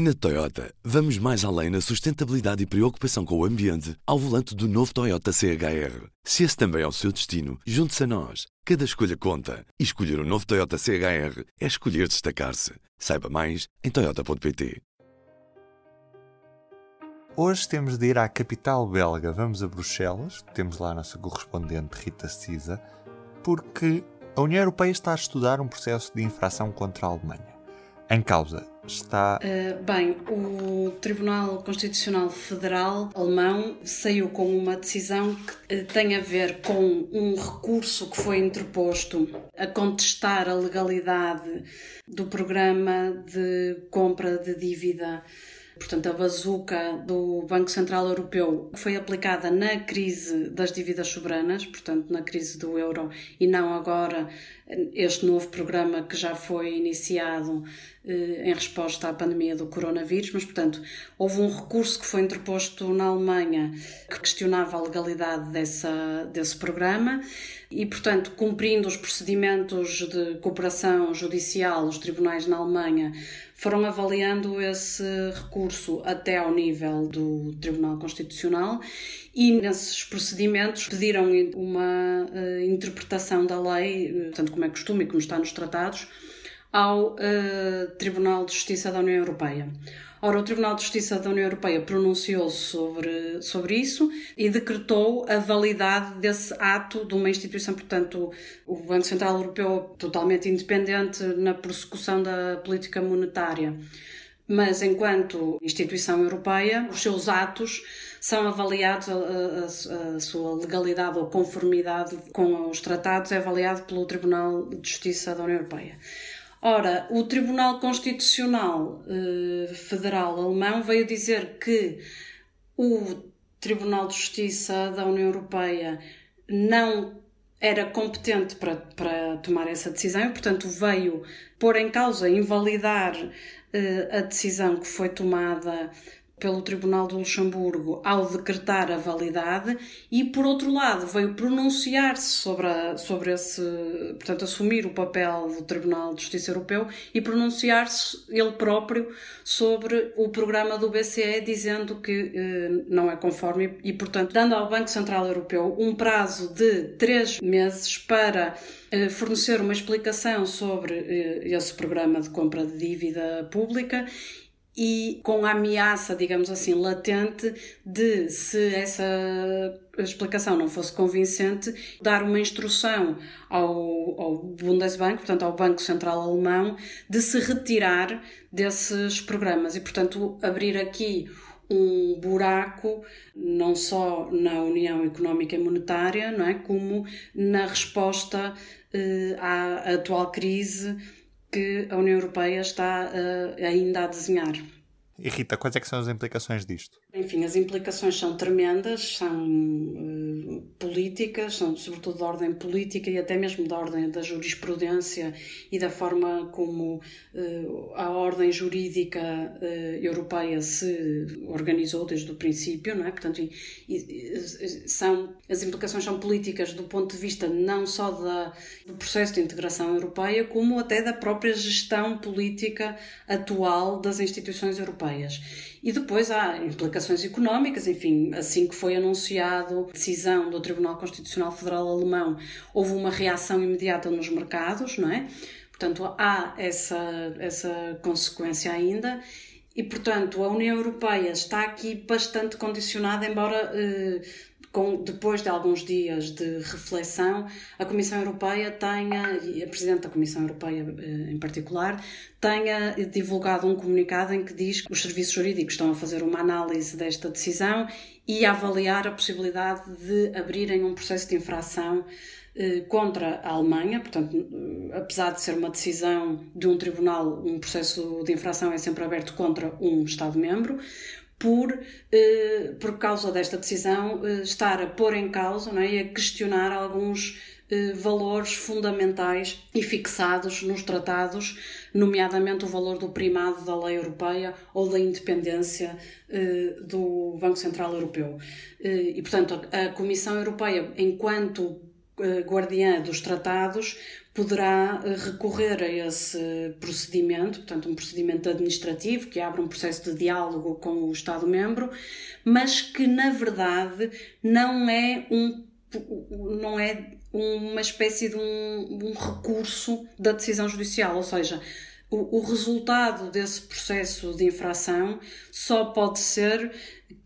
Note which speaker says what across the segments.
Speaker 1: Na Toyota, vamos mais além na sustentabilidade e preocupação com o ambiente ao volante do novo Toyota CHR. Se esse também é o seu destino, junte-se a nós. Cada escolha conta. E escolher o um novo Toyota CHR é escolher destacar-se. Saiba mais em Toyota.pt.
Speaker 2: Hoje temos de ir à capital belga. Vamos a Bruxelas. Temos lá a nossa correspondente Rita Cisa. Porque a União Europeia está a estudar um processo de infração contra a Alemanha. Em causa está.
Speaker 3: Uh, bem, o Tribunal Constitucional Federal alemão saiu com uma decisão que uh, tem a ver com um recurso que foi interposto a contestar a legalidade do programa de compra de dívida portanto, a bazuca do Banco Central Europeu foi aplicada na crise das dívidas soberanas, portanto, na crise do euro, e não agora este novo programa que já foi iniciado eh, em resposta à pandemia do coronavírus, mas, portanto, houve um recurso que foi interposto na Alemanha que questionava a legalidade dessa, desse programa e, portanto, cumprindo os procedimentos de cooperação judicial, os tribunais na Alemanha foram avaliando esse recurso até ao nível do Tribunal Constitucional e nesses procedimentos pediram uma uh, interpretação da lei, uh, tanto como é costume e como está nos tratados, ao uh, Tribunal de Justiça da União Europeia. Ora, o Tribunal de Justiça da União Europeia pronunciou-se sobre, sobre isso e decretou a validade desse ato de uma instituição, portanto, o Banco Central Europeu totalmente independente na persecução da política monetária. Mas, enquanto instituição europeia, os seus atos são avaliados, a, a, a, sua legalidade ou conformidade com os tratados é avaliado pelo Tribunal de Justiça da União Europeia. Ora, o Tribunal Constitucional eh, Federal Alemão veio dizer que o Tribunal de Justiça da União Europeia não era competente para, para tomar essa decisão e, portanto, veio pôr em causa, invalidar eh, a decisão que foi tomada pelo Tribunal de Luxemburgo ao decretar a validade e, por outro lado, veio pronunciar-se sobre, sobre esse, portanto, assumir o papel do Tribunal de Justiça Europeu e pronunciar-se ele próprio sobre o programa do BCE, dizendo que eh, não é conforme e, portanto, dando ao Banco Central Europeu um prazo de três meses para eh, fornecer uma explicação sobre eh, esse programa de compra de dívida pública e com a ameaça, digamos assim, latente de, se essa explicação não fosse convincente, dar uma instrução ao, ao Bundesbank, portanto ao Banco Central Alemão, de se retirar desses programas. E, portanto, abrir aqui um buraco não só na União Económica e Monetária, não é, como na resposta eh, à atual crise que a União Europeia está uh, ainda a desenhar.
Speaker 2: E Rita, quais é são as implicações disto?
Speaker 3: Enfim, as implicações são tremendas, são uh, políticas, são sobretudo de ordem política e até mesmo da ordem da jurisprudência e da forma como uh, a ordem jurídica uh, europeia se organizou desde o princípio, não é? Portanto, e, e, são, as implicações são políticas do ponto de vista não só da, do processo de integração europeia, como até da própria gestão política atual das instituições europeias. E depois há implicações económicas, enfim, assim que foi anunciado a decisão do Tribunal Constitucional Federal Alemão, houve uma reação imediata nos mercados, não é? Portanto, há essa, essa consequência ainda. E, portanto, a União Europeia está aqui bastante condicionada, embora eh, com, depois de alguns dias de reflexão, a Comissão Europeia tenha, e a Presidente da Comissão Europeia eh, em particular, tenha divulgado um comunicado em que diz que os serviços jurídicos estão a fazer uma análise desta decisão e a avaliar a possibilidade de abrirem um processo de infração eh, contra a Alemanha, portanto, eh, apesar de ser uma decisão de um tribunal, um processo de infração é sempre aberto contra um Estado-membro, por, eh, por causa desta decisão, eh, estar a pôr em causa não é, e a questionar alguns eh, valores fundamentais e fixados nos tratados, nomeadamente o valor do primado da lei europeia ou da independência do Banco Central Europeu. E, portanto, a Comissão Europeia, enquanto guardiã dos tratados, poderá eh, recorrer a esse procedimento, portanto, um procedimento administrativo que abre um processo de diálogo com o Estado-membro, mas que na verdade não é um não é uma espécie de um, um recurso da decisão judicial, ou seja, o, o, resultado desse processo de infração só pode ser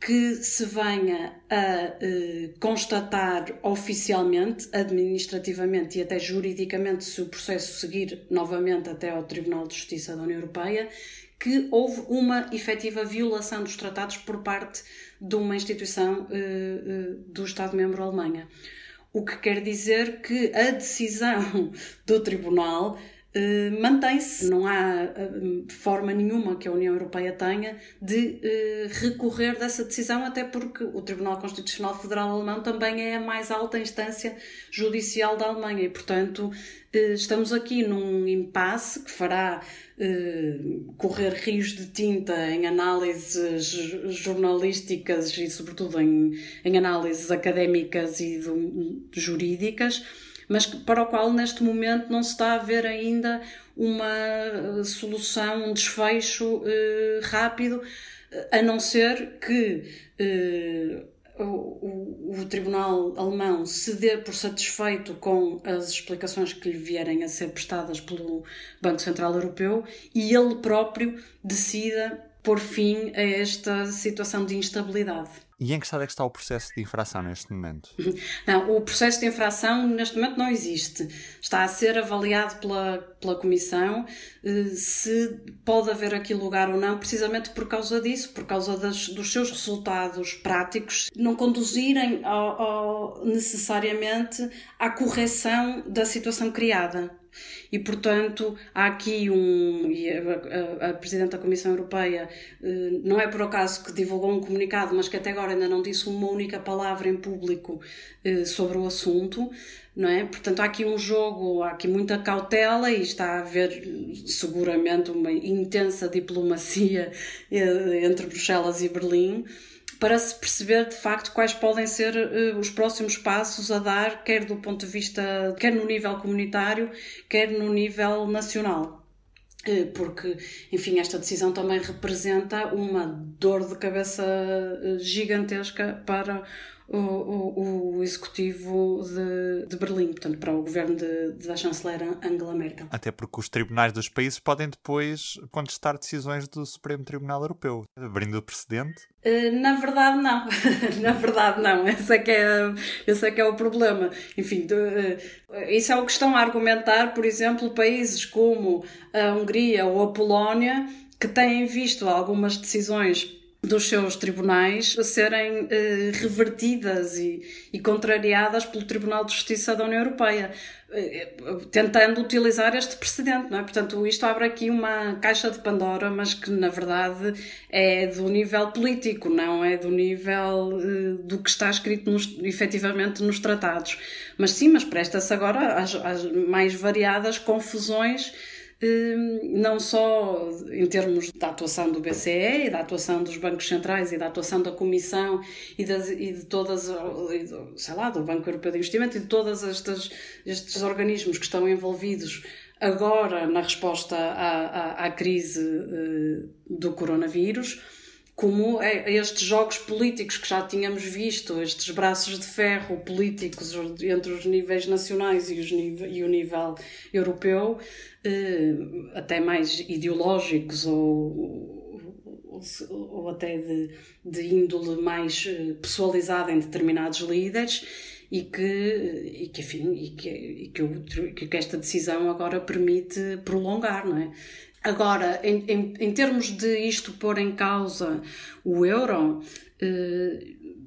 Speaker 3: que se venha a eh, constatar oficialmente, administrativamente e até juridicamente, se o processo seguir novamente até ao Tribunal de Justiça da União Europeia, que houve uma efetiva violação dos tratados por parte de uma instituição eh, eh, do Estado-membro Alemanha. O que quer dizer que a decisão do Tribunal eh, mantém-se. Não há uh, forma nenhuma que a União Europeia tenha de uh, recorrer dessa decisão, até porque o Tribunal Constitucional Federal Alemão também é a mais alta instância judicial da Alemanha e, portanto, estamos aqui num impasse que fará correr rios de tinta em análises jornalísticas e, sobretudo, em, em análises académicas e jurídicas mas para o qual neste momento não se está a ver ainda uma eh, solução, um desfecho eh, rápido, a não ser que eh, o, o, Tribunal Alemão se dê por satisfeito com as explicações que lhe vierem a ser prestadas pelo Banco Central Europeu e ele próprio decida pôr fim a esta situação de instabilidade.
Speaker 2: E em que estado é que está o processo de infração neste momento?
Speaker 3: Não, o processo de infração neste momento não existe. Está a ser avaliado pela, pela Comissão eh, se pode haver aqui lugar ou não, precisamente por causa disso, por causa das, dos seus resultados práticos, não conduzirem ao, ao, necessariamente à correção da situação criada. E, portanto, há aqui um. A, a, a, Presidente da Comissão Europeia eh, não é por acaso que divulgou um comunicado, mas que até agora ainda não disse uma única palavra em público eh, sobre o assunto. Não é? Portanto, há aqui um jogo, há aqui muita cautela e está a haver seguramente uma intensa diplomacia eh, entre Bruxelas e Berlim para se perceber de facto quais podem ser uh, os próximos passos a dar, quer do ponto de vista, quer no nível comunitário, quer no nível nacional. Uh, porque, enfim, esta decisão também representa uma dor de cabeça uh, gigantesca para o, o, o executivo de, de, Berlim, portanto, para o governo de, da chanceler Angela Merkel.
Speaker 2: Até porque os tribunais dos países podem depois contestar decisões do Supremo Tribunal Europeu, abrindo o precedente.
Speaker 3: Eh, na verdade, não. Na verdade, não. Esse é, que é, esse é que é o problema. Enfim, de, eh, isso é o que estão a argumentar, por exemplo, países como a Hungria ou a Polónia, que têm visto algumas decisões dos seus tribunais a serem eh, revertidas e, e, contrariadas pelo Tribunal de Justiça da União Europeia, eh, tentando utilizar este precedente, não é? Portanto, isto abre aqui uma caixa de Pandora, mas que na verdade é do nível político, não é do nível eh, do que está escrito nos, efetivamente nos tratados. Mas sim, mas presta-se agora às, às mais variadas confusões não só em termos da atuação do BCE e da atuação dos bancos centrais e da atuação da Comissão e, das, e de todas, sei lá, do Banco Europeu de Investimento e de todos estes, organismos que estão envolvidos agora na resposta à, à, à crise uh, do coronavírus, como é estes jogos políticos que já tínhamos visto, estes braços de ferro políticos entre os níveis nacionais e, os, e o nível europeu, eh, até mais ideológicos ou, ou, ou até de, de índole mais eh, pessoalizada em determinados líderes e que, e que enfim, e que, e que, o, que esta decisão agora permite prolongar, não é? Agora, em, em, em termos de isto pôr em causa o euro, eh,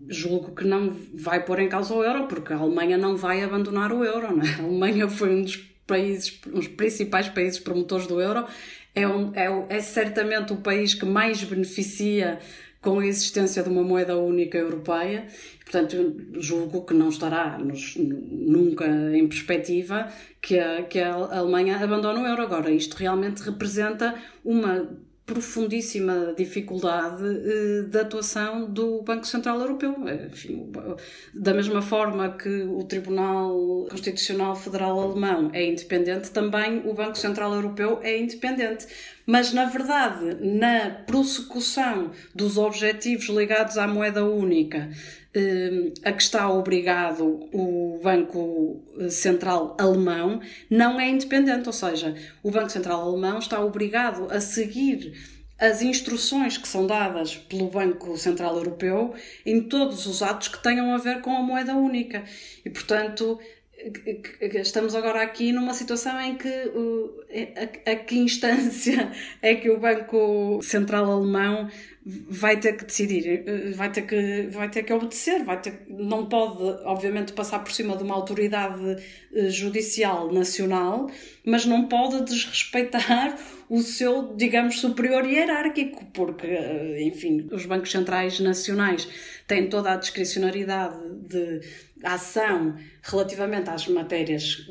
Speaker 3: julgo que não vai pôr em causa o euro, porque a Alemanha não vai abandonar o euro, não é? A Alemanha foi um dos países, os principais países promotores do euro, é, um, é, é certamente o país que mais beneficia com a existência de uma moeda única europeia. Portanto, julgo que não estará nos, nunca em perspectiva que a, que a Alemanha abandone o euro. Agora, isto realmente representa uma profundíssima dificuldade eh, da atuação do Banco Central Europeu. Enfim, da mesma forma que o Tribunal Constitucional Federal Alemão é independente, também o Banco Central Europeu é independente. Mas, na verdade, na prossecução dos objetivos ligados à moeda única, eh, a que está obrigado o Banco Central Alemão, não é independente. Ou seja, o Banco Central Alemão está obrigado a seguir as instruções que são dadas pelo Banco Central Europeu em todos os atos que tenham a ver com a moeda única. E, portanto, estamos agora aqui numa situação em que a, a, que instância é que o Banco Central Alemão vai ter que decidir, vai ter que, vai ter que obedecer, vai ter, não pode, obviamente, passar por cima de uma autoridade eh, judicial nacional, mas não pode desrespeitar o seu, digamos, superior hierárquico, porque, eh, enfim, os bancos centrais nacionais têm toda a discricionariedade de ação relativamente às matérias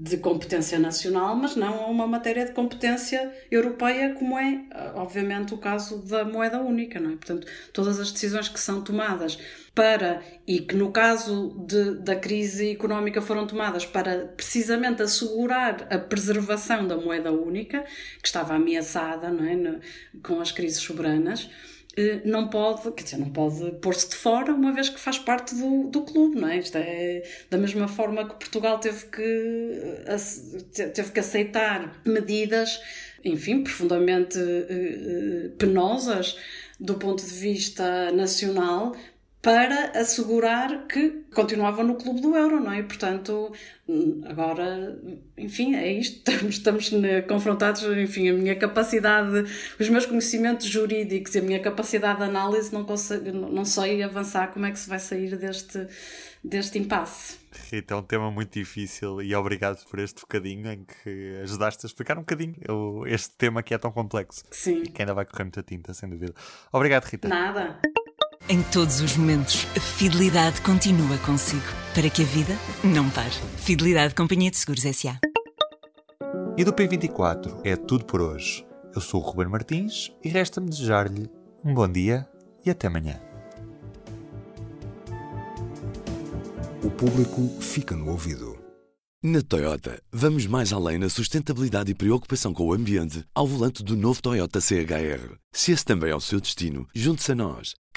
Speaker 3: de competência nacional, mas não a uma matéria de competência europeia, como é, obviamente, o caso da moeda única, não é? Portanto, todas as decisões que são tomadas para, e que no caso de, da crise económica foram tomadas para precisamente assegurar a preservação da moeda única, que estava ameaçada, não é? com as crises soberanas, não pode, quer dizer, não pode pôr-se de fora uma vez que faz parte do, do clube, não é? Isto é da mesma forma que Portugal teve que, eh, teve que aceitar medidas, enfim, profundamente eh, penosas do ponto de vista nacional para assegurar que continuava no clube do euro, não é? Portanto, agora, enfim, é isto. Estamos, estamos confrontados, enfim, a minha capacidade, os meus conhecimentos jurídicos e a minha capacidade de análise não, consigo, não sei avançar como é que se vai sair deste, deste impasse.
Speaker 2: Rita, é um tema muito difícil e obrigado por este bocadinho em que ajudaste a explicar um bocadinho este tema que é tão complexo.
Speaker 3: Sim.
Speaker 2: E que ainda vai correr muita tinta, sem dúvida. Obrigado, Rita.
Speaker 3: Nada.
Speaker 4: Em todos os momentos, a fidelidade continua consigo, para que a vida não pare. Fidelidade Companhia de Seguros S.A.
Speaker 2: E do P24 é tudo por hoje. Eu sou o Ruben Martins e resta-me desejar-lhe um bom dia e até amanhã.
Speaker 1: O público fica no ouvido. Na Toyota, vamos mais além na sustentabilidade e preocupação com o ambiente ao volante do novo Toyota CHR. Se esse também é o seu destino, junte-se a nós.